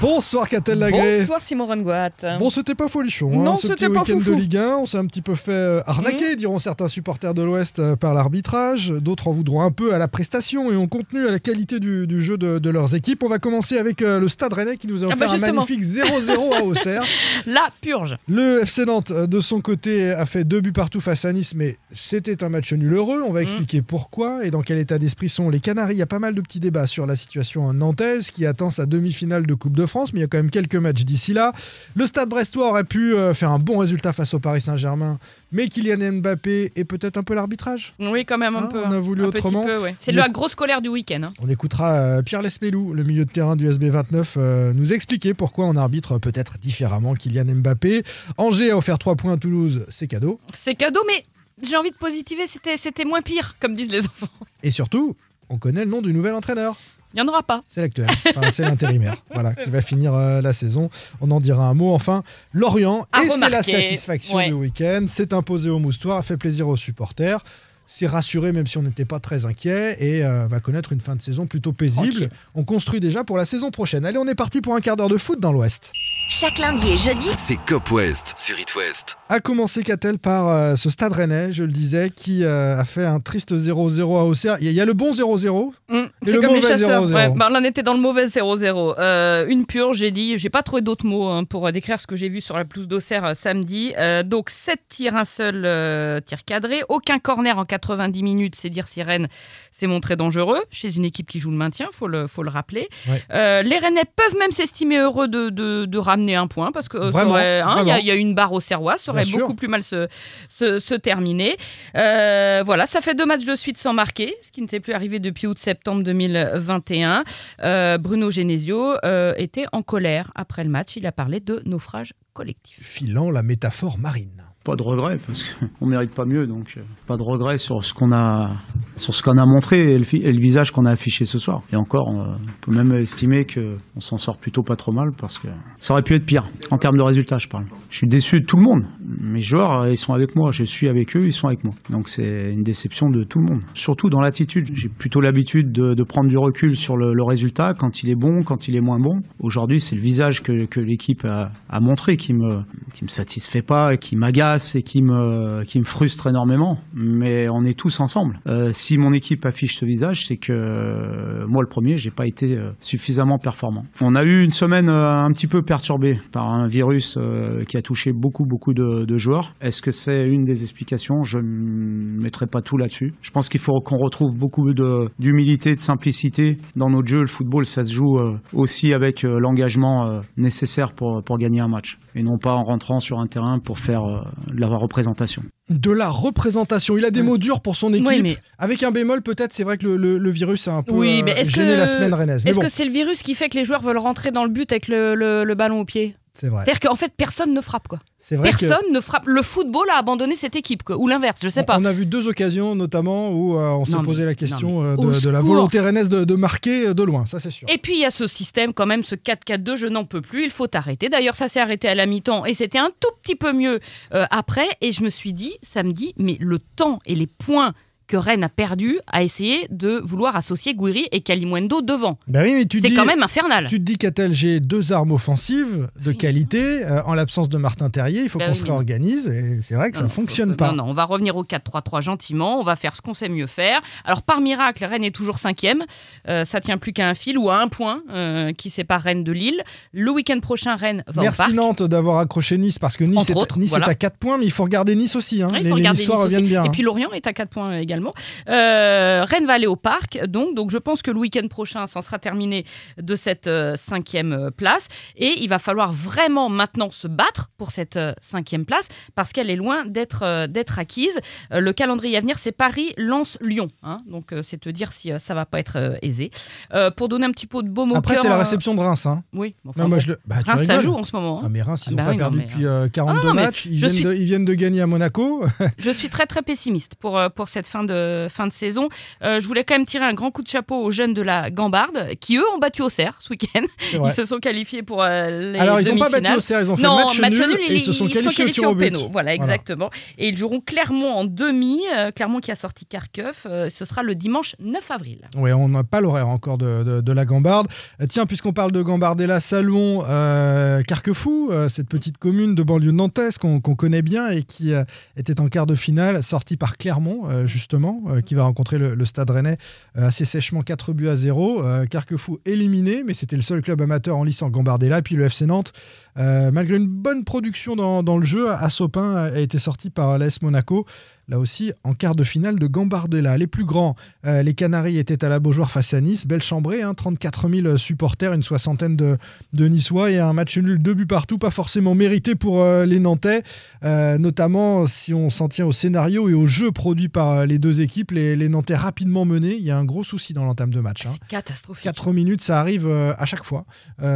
Bonsoir Catel Lagré. Bonsoir Simon Rengoat. Bon, c'était pas folichon. hein, Non, ce c'était pas week-end de. Ligue 1, on s'est un petit peu fait euh, arnaquer, diront certains supporters de l'Ouest, euh, par l'arbitrage. D'autres en voudront un peu à la prestation et au contenu, à la qualité du, du jeu de, de leurs équipes. On va commencer avec euh, le Stade Rennais qui nous a Ah offert bah, un magnifique 0-0 à Auxerre. La purge. Le FC Nantes, de son côté, a fait deux buts partout face à Nice, mais c'était un match nul heureux. On va expliquer pourquoi et dans quel état d'esprit sont les Canaries. Il y a pas mal de petits débats sur la situation nantaise qui attend sa demi-finale de Coupe de France, mais il y a quand même quelques matchs d'ici là. Le Stade Brestois aurait pu euh, faire un bon résultat face au Paris Saint-Germain, mais Kylian Mbappé et peut-être un peu l'arbitrage. Oui, quand même un Hein, peu. on a hein. voulu autrement. ouais. C'est la grosse colère du week-end. hein. On écoutera euh, Pierre Lespelou, le milieu de terrain du SB 29, euh, nous expliquer pourquoi on arbitre peut-être différemment Kylian Mbappé. Angers a offert 3 points à Toulouse, c'est cadeau. C'est cadeau, mais j'ai envie de positiver, c'était moins pire, comme disent les enfants. Et surtout, on connaît le nom du nouvel entraîneur. Il n'y en aura pas. C'est l'actuel. Enfin, c'est l'intérimaire. Voilà, qui va finir euh, la saison. On en dira un mot. Enfin, Lorient. À et c'est la satisfaction Ouais. du week-end. C'est imposé aux moustoirs, a fait plaisir aux supporters. C'est rassuré, même si on n'était pas très inquiet, et euh, va connaître une fin de saison plutôt paisible. On construit déjà pour la saison prochaine. Allez, on est parti pour un quart d'heure de foot dans l'Ouest. Chaque lundi et jeudi. C'est Cop West sur It West. A commencé qu'a-t-elle par euh, ce stade rennais, je le disais, qui euh, a fait un triste 0-0 à Auxerre. Il y, a- il y a le bon 0-0. Mm, Et c'est le comme les mauvais chasseurs. 0-0. Ouais, bah, on était dans le mauvais 0-0. Euh, une pure, j'ai dit. J'ai pas trouvé d'autres mots hein, pour décrire ce que j'ai vu sur la pelouse d'Auxerre euh, samedi. Euh, donc, 7 tirs, un seul euh, tir cadré. Aucun corner en 90 minutes. C'est dire si Rennes s'est montré dangereux chez une équipe qui joue le maintien, faut le, faut le rappeler. Ouais. Euh, les Rennais peuvent même s'estimer heureux de, de- de ramener un point parce que euh, hein, il y, a- il y a une barre au Serrois, ça aurait Bien sûr. beaucoup plus mal se, se, se terminer. Euh, voilà, ça fait deux matchs de suite sans marquer, ce qui n'était plus arrivé depuis août-septembre 2021. Euh, Bruno Genesio était en colère après le match. Il a parlé de naufrage collectif. Filant la métaphore marine. Pas de regret parce qu'on mérite pas mieux, donc euh, pas de regret sur ce qu'on a sur ce qu'on a montré et le, visage qu'on a affiché ce soir. Et encore, on, peut même estimer que on s'en sort plutôt pas trop mal parce que ça aurait pu être pire en termes de résultats, je parle. Je suis déçu de tout le monde. Mes joueurs, euh, ils sont avec moi, je suis avec eux, ils sont avec moi. Donc c'est une déception de tout le monde. Surtout dans l'attitude. J'ai plutôt l'habitude de, prendre du recul sur le, résultat quand il est bon, quand il est moins bon. Aujourd'hui, c'est le visage que, l'équipe a, a montré qui me qui me satisfait pas, qui m'agace et qui me qui me frustre énormément. Mais on est tous ensemble. Euh, si mon équipe affiche ce visage, c'est que euh, moi le premier, j'ai pas été euh, suffisamment performant. On a eu une semaine un petit peu perturbée par un virus qui a touché beaucoup beaucoup de, joueurs. Est-ce que c'est une des explications? Je ne mettrai pas tout là-dessus. Je pense qu'il faut qu'on retrouve beaucoup d'humilité, de simplicité dans notre jeu. Le football, ça se joue aussi avec l'engagement nécessaire pour pour gagner un match et non pas en rentrant sur un terrain pour faire de la représentation. De la représentation. Il a des mots durs pour son équipe. Oui, mais- Avec un bémol, peut-être, c'est vrai que le, le- le virus a un peu Oui, euh, mais est-ce gêné que- la semaine rennaise. Est-ce bon, que c'est le virus qui fait que les joueurs veulent rentrer dans le but avec le, le- le ballon au pied? C'est vrai. C'est-à-dire qu'en fait, personne ne frappe. quoi. C'est vrai que Personne ne frappe. Le football a abandonné cette équipe, quoi. ou l'inverse, je sais on- pas. on a vu deux occasions, notamment, où euh, on s'est posé mais- la question euh, de, la volonté rennaise de, de marquer euh, de loin, ça c'est sûr. Et puis il y a ce système quand même, ce 4-4-2, je n'en peux plus, il faut arrêter. D'ailleurs, ça s'est arrêté à la mi-temps et c'était un tout petit peu mieux euh, après. Et je me suis dit, samedi, mais le temps et les points que Rennes a perdu à essayer de vouloir associer Guiri et Kalimundo devant. Bah oui, C'est quand même infernal. Tu te dis qu'Atel, j'ai deux armes offensives de qualité. euh, en l'absence de Martin Terrier, il faut Bah qu'on oui, se réorganise. Et c'est vrai que ça ne fonctionne faut- pas. Non, non, on va revenir au 4-3-3 gentiment, on va faire ce qu'on sait mieux faire. Alors par miracle, Rennes est toujours cinquième, Euh, ça tient plus qu'à un fil ou à un point euh, qui sépare Rennes de Lille. Le week-end prochain, Rennes va au Merci parc. Nantes d'avoir accroché Nice parce que Nice, Entre est, autres, nice voilà. est à 4 points, mais il faut regarder Nice aussi. hein. Ouais, les, les regarder aussi. reviennent bien. Et hein. puis Lorient est à 4 points également. Euh, Rennes va aller au parc, donc, donc je pense que le week-end prochain, ça sera terminé de cette euh, cinquième euh, place. Et il va falloir vraiment maintenant se battre pour cette euh, cinquième place parce qu'elle est loin d'être d'être acquise. Le calendrier à venir, c'est Paris, Lens, Lyon. hein. donc c'est te dire si ça va pas être aisé. Pour donner un petit peu de baume au Après, c'est la réception de Reims. hein. Oui, enfin, Non, moi, bon. je le- bah, Reims, ça joue en ce moment. hein. Ah, mais Reims, ils Ah n'ont bah pas oui, non, perdu mais, depuis euh, euh, 42 Ah non, matchs. Ils viennent, suis- de, ils viennent de gagner à Monaco. Je suis très très pessimiste pour, pour cette fin de, de, fin de saison. Euh, je voulais quand même tirer un grand coup de chapeau aux jeunes de la Gambarde, qui eux ont battu Auxerre ce week-end. Ils se sont qualifiés pour euh, les Alors, ils n'ont pas battu au CR, ils ont fait non, match, nul, et ils, ils se sont qualifiés, au en au péno. Voilà, exactement. Et ils joueront Clermont en demi. euh, Clermont qui a sorti Kharkov. euh, ce sera le dimanche 9 avril. Oui, on n'a pas l'horaire encore de, de- de la Gambarde. Tiens, puisqu'on parle de Gambardella, saluons euh, Carquefou, cette petite commune de banlieue nantaise qu'on qu'on connaît bien et qui était en quart de finale, sortie par Clermont, euh, euh, qui va rencontrer le, Stade Rennais euh, assez sèchement 4 buts à 0. Euh, Carquefou éliminé, mais c'était le seul club amateur en lice en Gambardella. Puis le FC Nantes, malgré une bonne production dans, le jeu, à Sopin a été sorti par l'AS Monaco. Là aussi, en quart de finale de Gambardella. Les plus grands, euh, les Canaries étaient à la Beaujoire face à Nice. Belle chambrée, hein, 34 000 supporters, une soixantaine de, de Niçois et un match nul, deux buts partout, pas forcément mérité pour euh, les Nantais. Euh, notamment si on s'en tient au scénario et au jeu produit par les deux équipes, les, les Nantais rapidement menés. Il y a un gros souci dans l'entame de match. hein. C'est catastrophique. 4 minutes, ça arrive à chaque fois.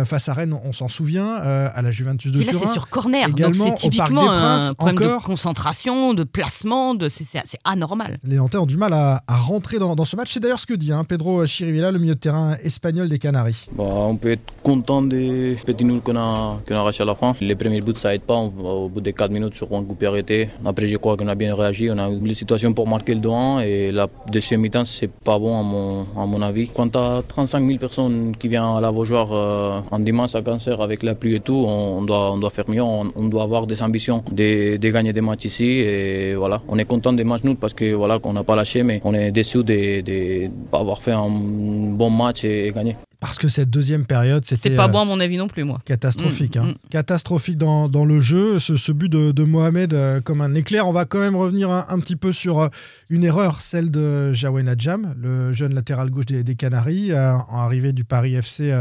Face à Rennes, on, on s'en souvient, à la Juventus de Et là, c'est sur corner. Donc, Également, c'est au Parc typiquement des Princes, un problème encore. de concentration, de placement. De... C'est anormal. Les Nantais ont du mal à, à rentrer dans, dans ce match. C'est d'ailleurs ce que dit hein, Pedro Chirivella, le milieu de terrain espagnol des Canaries. Bah, on peut être content des petits nuls qu'on a, a arrachés à la fin. Les premiers buts, ça aide pas. On au bout des 4 minutes sur un coup arrêté. Après, je crois qu'on a bien réagi. On a eu les situations pour marquer le 2-1 et la deuxième mi-temps, c'est pas bon à mon, à mon avis. Quand tu as 35 000 personnes qui viennent à la Beaujoire euh, en dimanche à Cancer avec la pluie et tout, on, on doit, on doit faire mieux. On, on doit avoir des ambitions de, de gagner des matchs ici. Et voilà, on est content des matchs nuls parce que voilà, qu'on n'a pas lâché, mais on est déçu de de pas avoir fait un bon match et, et gagner. Parce que cette deuxième période, c'était C'est pas euh, bon à mon avis non plus, moi. catastrophique. Mm, hein. mm. Catastrophique dans, dans le jeu. Ce, ce but de, de Mohamed euh, comme un éclair. On va quand même revenir un, un petit peu sur euh, une erreur, celle de Jawen Adjam, le jeune latéral gauche des, des Canaries, euh, en arrivée du Paris FC.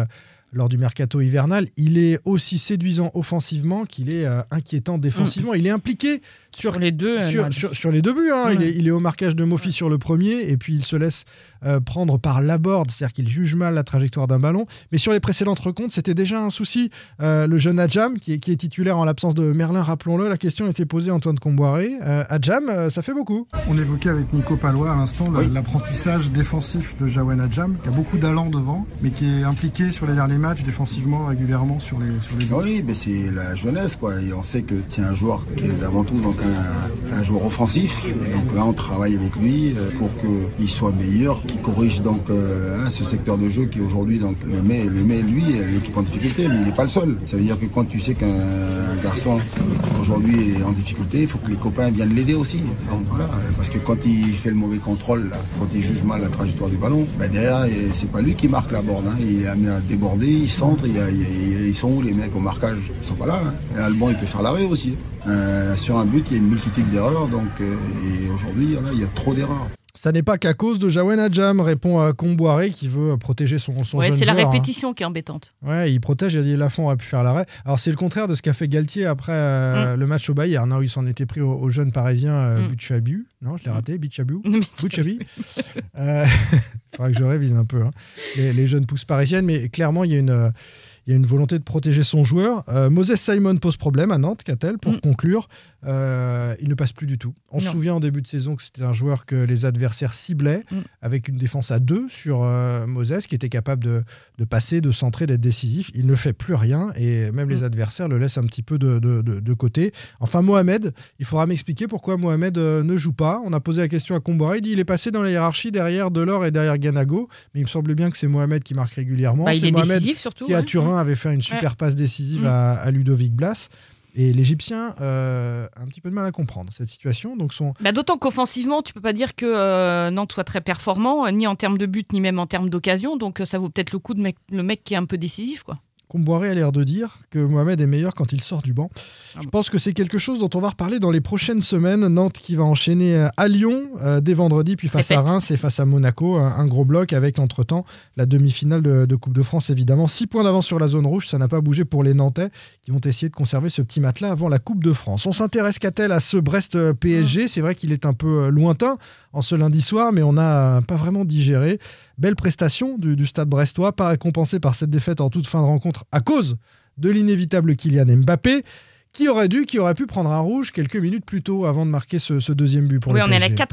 Lors du mercato hivernal, il est aussi séduisant offensivement qu'il est euh, inquiétant défensivement. Il est impliqué sur Sur les deux. sur, non, sur- sur les deux buts, hein. il, est, il est au marquage de Mofi sur le premier et puis il se laisse euh, prendre par l'aborde, c'est-à-dire qu'il juge mal la trajectoire d'un ballon. Mais sur les précédentes rencontres, c'était déjà un souci. Euh, le jeune Adjam, qui est, qui est titulaire en l'absence de Merlin, rappelons-le, la question était posée à Antoine Comboiré. Euh, Adjam, euh, ça fait beaucoup. On évoquait avec Nico Palois à l'instant l'apprentissage défensif de Jawan Adjam, qui a beaucoup d'allant devant, mais qui est impliqué sur les derniers défensivement régulièrement sur les, sur les. Oui, mais c'est la jeunesse, quoi. Et on sait que c'est un joueur qui est avant tout donc un, joueur offensif. Donc là, on travaille avec lui euh, pour qu'il soit meilleur, qu'il corrige donc euh, hein, ce secteur de jeu qui aujourd'hui donc le met, le met lui l'équipe en difficulté, mais il n'est pas le seul. Ça veut dire que quand tu sais qu'un un garçon aujourd'hui est en difficulté, il faut que les copains viennent l'aider aussi. Donc voilà, parce que quand il fait le mauvais contrôle, quand il juge mal la trajectoire du ballon, ben derrière, c'est pas lui qui marque la borne. Hein. Il est amené à déborder, il centre, il y a- il y a- ils sont où les mecs au marquage? Ils sont pas là. Hein. Et Alban, il peut faire l'arrêt aussi. Euh, sur un but, il y a une multitude d'erreurs, donc euh, et aujourd'hui, il y a trop d'erreurs. Ça n'est pas qu'à cause de Jawen Adjam, répond euh, Comboiré, qui veut protéger son, son Ouais, c'est la hein. répétition qui est embêtante. Ouais, il protège, il a dit Lafont aurait pu faire l'arrêt. Alors c'est le contraire de ce qu'a fait Galtier après euh, le match au Bayern, hein, où il s'en était pris au, au jeune parisien euh, Mm. Butchabu. Non, je l'ai raté, Butchabu. Butchabi. Euh, Il faudra que je révise un peu hein, les, les jeunes pousses parisiennes, mais clairement, il y a une, euh, il y a une volonté de protéger son joueur. Euh, Moses Simon pose problème à Nantes, qu'a-t-elle, pour Mm. conclure. Euh, il ne passe plus du tout. On se souvient en début de saison que c'était un joueur que les adversaires ciblaient, Mm. avec une défense à deux sur euh, Moses, qui était capable de, de passer, de centrer, d'être décisif. Il ne fait plus rien, et même les Mm. adversaires le laissent un petit peu de, de- de- de côté. Enfin, Mohamed, il faudra m'expliquer pourquoi Mohamed ne joue pas. On a posé la question à Comboiré, il dit il est passé dans la hiérarchie derrière Delors et derrière Ganago, mais il me semble bien que c'est Mohamed qui marque régulièrement. Bah, c'est est Mohamed décisif surtout. qui à ouais. Turin avait fait une super passe décisive Mm. à, à Ludovic Blas. Et l'Égyptien euh, a un petit peu de mal à comprendre cette situation. Donc son, Bah, D'autant qu'offensivement, tu peux pas dire que euh, Nantes soit très performant, euh, ni en termes de but, ni même en termes d'occasion. Donc euh, ça vaut peut-être le coup de mec, le mec qui est un peu décisif. quoi. Comboiré a l'air de dire que Mohamed est meilleur quand il sort du banc. Ah Je bon. pense que c'est quelque chose dont on va reparler dans les prochaines semaines. Nantes qui va enchaîner euh, à Lyon euh, dès vendredi, puis face à. Reims et face à Monaco. Un, un gros bloc avec entre-temps la demi-finale de, de Coupe de France, évidemment. Six points d'avance sur la zone rouge, ça n'a pas bougé pour les Nantais qui vont essayer de conserver ce petit matelas avant la Coupe de France. On s'intéresse qu'à-t-elle à ce Brest-PSG C'est vrai qu'il est un peu euh, lointain en ce lundi soir, mais on n'a pas vraiment digéré. Belle prestation du, du stade brestois, pas récompensée par cette défaite en toute fin de rencontre à cause de l'inévitable Kylian Mbappé. qui aurait dû, qui aurait pu prendre un rouge quelques minutes plus tôt avant de marquer ce, ce deuxième but pour Oui, le on est à la PSG.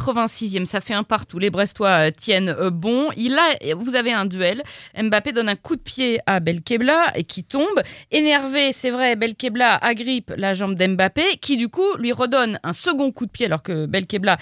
86e, ça fait un partout. Les Brestois euh, tiennent euh, bon. Il a, vous avez un duel. Mbappé donne un coup de pied à Belkebla et qui tombe. Énervé, c'est vrai, Belkebla agrippe la jambe d'Mbappé qui du coup lui redonne un second coup de pied alors que Belkebla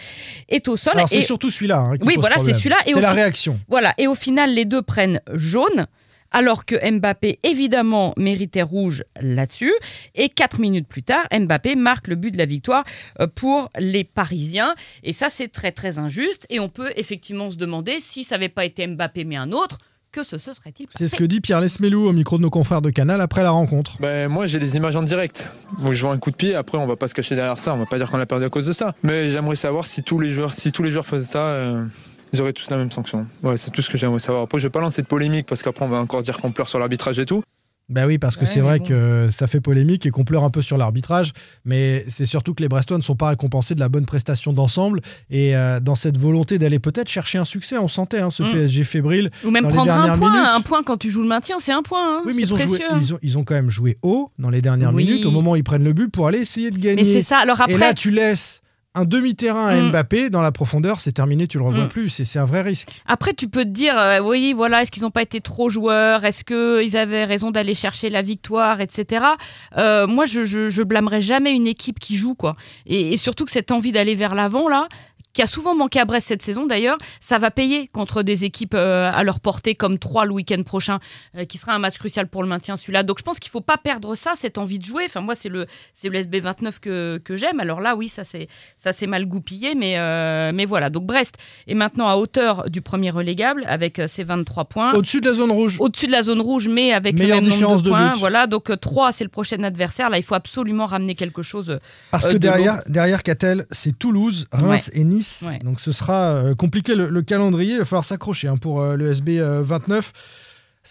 est au sol. Alors c'est Et- surtout celui-là. hein, qui Oui, pose voilà, c'est celui-là. Et C'est la fi- réaction. Voilà, et au final, les deux prennent jaune, alors que Mbappé, évidemment, méritait rouge là-dessus. Et quatre minutes plus tard, Mbappé marque le but de la victoire euh, pour les Parisiens. Et ça, c'est très, très injuste. Et on peut effectivement se demander si ça n'avait pas été Mbappé, mais un autre, que ce, ce serait-il passé? C'est ce que dit Pierre Lesmelou au micro de nos confrères de Canal après la rencontre. Ben, moi j'ai les images en direct. Moi je vois un coup de pied, après on va pas se cacher derrière ça, on va pas dire qu'on a perdu à cause de ça. Mais j'aimerais savoir si tous les joueurs, si tous les joueurs faisaient ça, euh, ils auraient tous la même sanction. Ouais, c'est tout ce que j'aimerais savoir. Après je vais pas lancer de polémique parce qu'après on va encore dire qu'on pleure sur l'arbitrage et tout. Bah oui, parce que Ouais, c'est vrai bon. que ça fait polémique et qu'on pleure un peu sur l'arbitrage, mais c'est surtout que les Brestois ne sont pas récompensés de la bonne prestation d'ensemble et euh, dans cette volonté d'aller peut-être chercher un succès, on sentait hein, ce Mm. PSG fébrile. Ou même dans les prendre un point. minutes. Un point quand tu joues le maintien, c'est un point. hein. Oui, mais C'est ils ont, joué, précieux, ils, ont, ils ont quand même joué haut dans les dernières Oui. minutes, au moment où ils prennent le but pour aller essayer de gagner. Mais c'est ça. Alors après, Et là, tu laisses un demi-terrain à Mm. Mbappé dans la profondeur, c'est terminé, tu le revois Mm. plus, c'est c'est un vrai risque. Après, tu peux te dire, euh, oui, voilà, est-ce qu'ils n'ont pas été trop joueurs? Est-ce qu'ils avaient raison d'aller chercher la victoire, etc. Euh, moi, je, je, je blâmerai jamais une équipe qui joue, quoi. Et, et surtout que cette envie d'aller vers l'avant, là, qui a souvent manqué à Brest cette saison d'ailleurs, ça va payer contre des équipes euh, à leur portée comme 3 le week-end prochain, euh, qui sera un match crucial pour le maintien celui-là. Donc je pense qu'il faut pas perdre ça, cette envie de jouer. Enfin moi c'est le c'est le SB29 que, que j'aime. Alors là oui ça c'est ça c'est mal goupillé, mais euh, mais voilà. Donc Brest est maintenant à hauteur du premier relégable avec ses 23 points. Au-dessus de la zone rouge. Au-dessus de la zone rouge, mais avec Meilleure le même nombre de de points. but. Voilà, donc 3, c'est le prochain adversaire. Là, il faut absolument ramener quelque chose. Parce euh, que de derrière, derrière Catel, c'est Toulouse, Reims et Nice. Ouais. Donc ce sera euh, compliqué le, le calendrier. Il va falloir s'accrocher hein, pour euh, le SB euh, 29.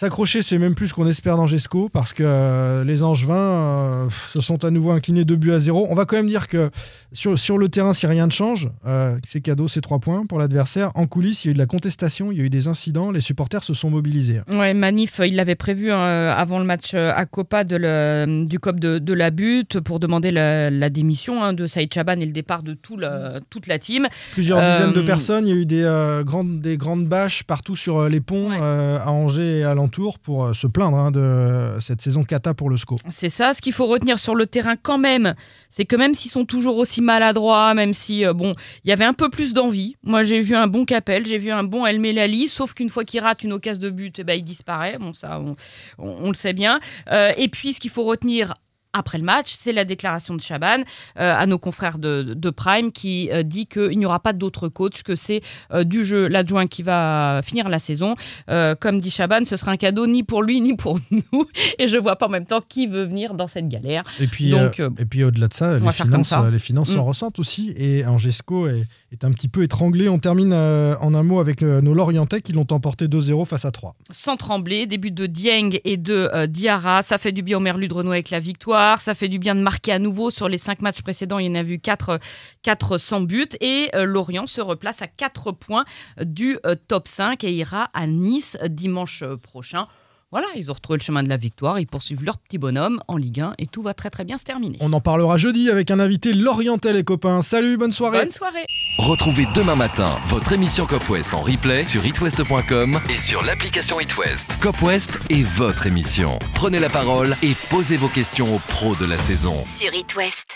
S'accrocher, c'est même plus ce qu'on espère dans Gesco parce que euh, les Angevins euh, se sont à nouveau inclinés 2 buts à 0. On va quand même dire que sur, sur le terrain, si rien ne change, euh, c'est cadeau, c'est 3 points pour l'adversaire. En coulisses, il y a eu de la contestation, il y a eu des incidents, les supporters se sont mobilisés. Ouais, Manif, il l'avait prévu hein, avant le match euh, à Copa de le- du COP de, de la butte pour demander la, la démission hein, de Saïd Chaban et le départ de tout la- toute la team. Plusieurs Euh, dizaines de personnes, il y a eu des, euh, grandes, des grandes bâches partout sur euh, les ponts Ouais. euh, à Angers et alentour pour euh, se plaindre hein, de cette saison cata pour le SCO. C'est ça, ce qu'il faut retenir sur le terrain quand même, c'est que même s'ils sont toujours aussi maladroits, même si, euh, bon, il y avait un peu plus d'envie. Moi, j'ai vu un bon Capel, j'ai vu un bon El Melali, sauf qu'une fois qu'il rate une occasion de but, eh ben, il disparaît. Bon, ça, on, on- le sait bien. Euh, et puis, ce qu'il faut retenir après le match, c'est la déclaration de Chaban euh, à nos confrères de, de Prime qui euh, dit qu'il n'y aura pas d'autre coach, que c'est euh, du jeu l'adjoint qui va finir la saison. Euh, comme dit Chaban, ce sera un cadeau ni pour lui ni pour nous. Et je vois pas en même temps qui veut venir dans cette galère. Et puis, Donc, et puis au-delà de ça, les finances, ça. les finances s'en Mm. ressentent aussi. Et Angesco est, est un petit peu étranglé. On termine en un mot avec nos Lorientais qui l'ont emporté 2-0 face à 3. sans trembler. Début de Dieng et de Diarra. Ça fait du bien au Merlu de Renault avec la victoire. Ça fait du bien de marquer à nouveau. Sur les cinq matchs précédents, il y en a vu 4, 4 sans but. Et euh, Lorient se replace à 4 points du euh, top 5 et ira à Nice dimanche euh, prochain. Voilà, ils ont retrouvé le chemin de la victoire. Ils poursuivent leur petit bonhomme en Ligue 1 et tout va très très bien se terminer. On en parlera jeudi avec un invité Lorientais, les copains. Salut, bonne soirée. Bonne soirée. Retrouvez demain matin votre émission Cop West en replay sur itwest.com et sur l'application itwest. Cop West est votre émission. Prenez la parole et posez vos questions aux pros de la saison. Sur It West.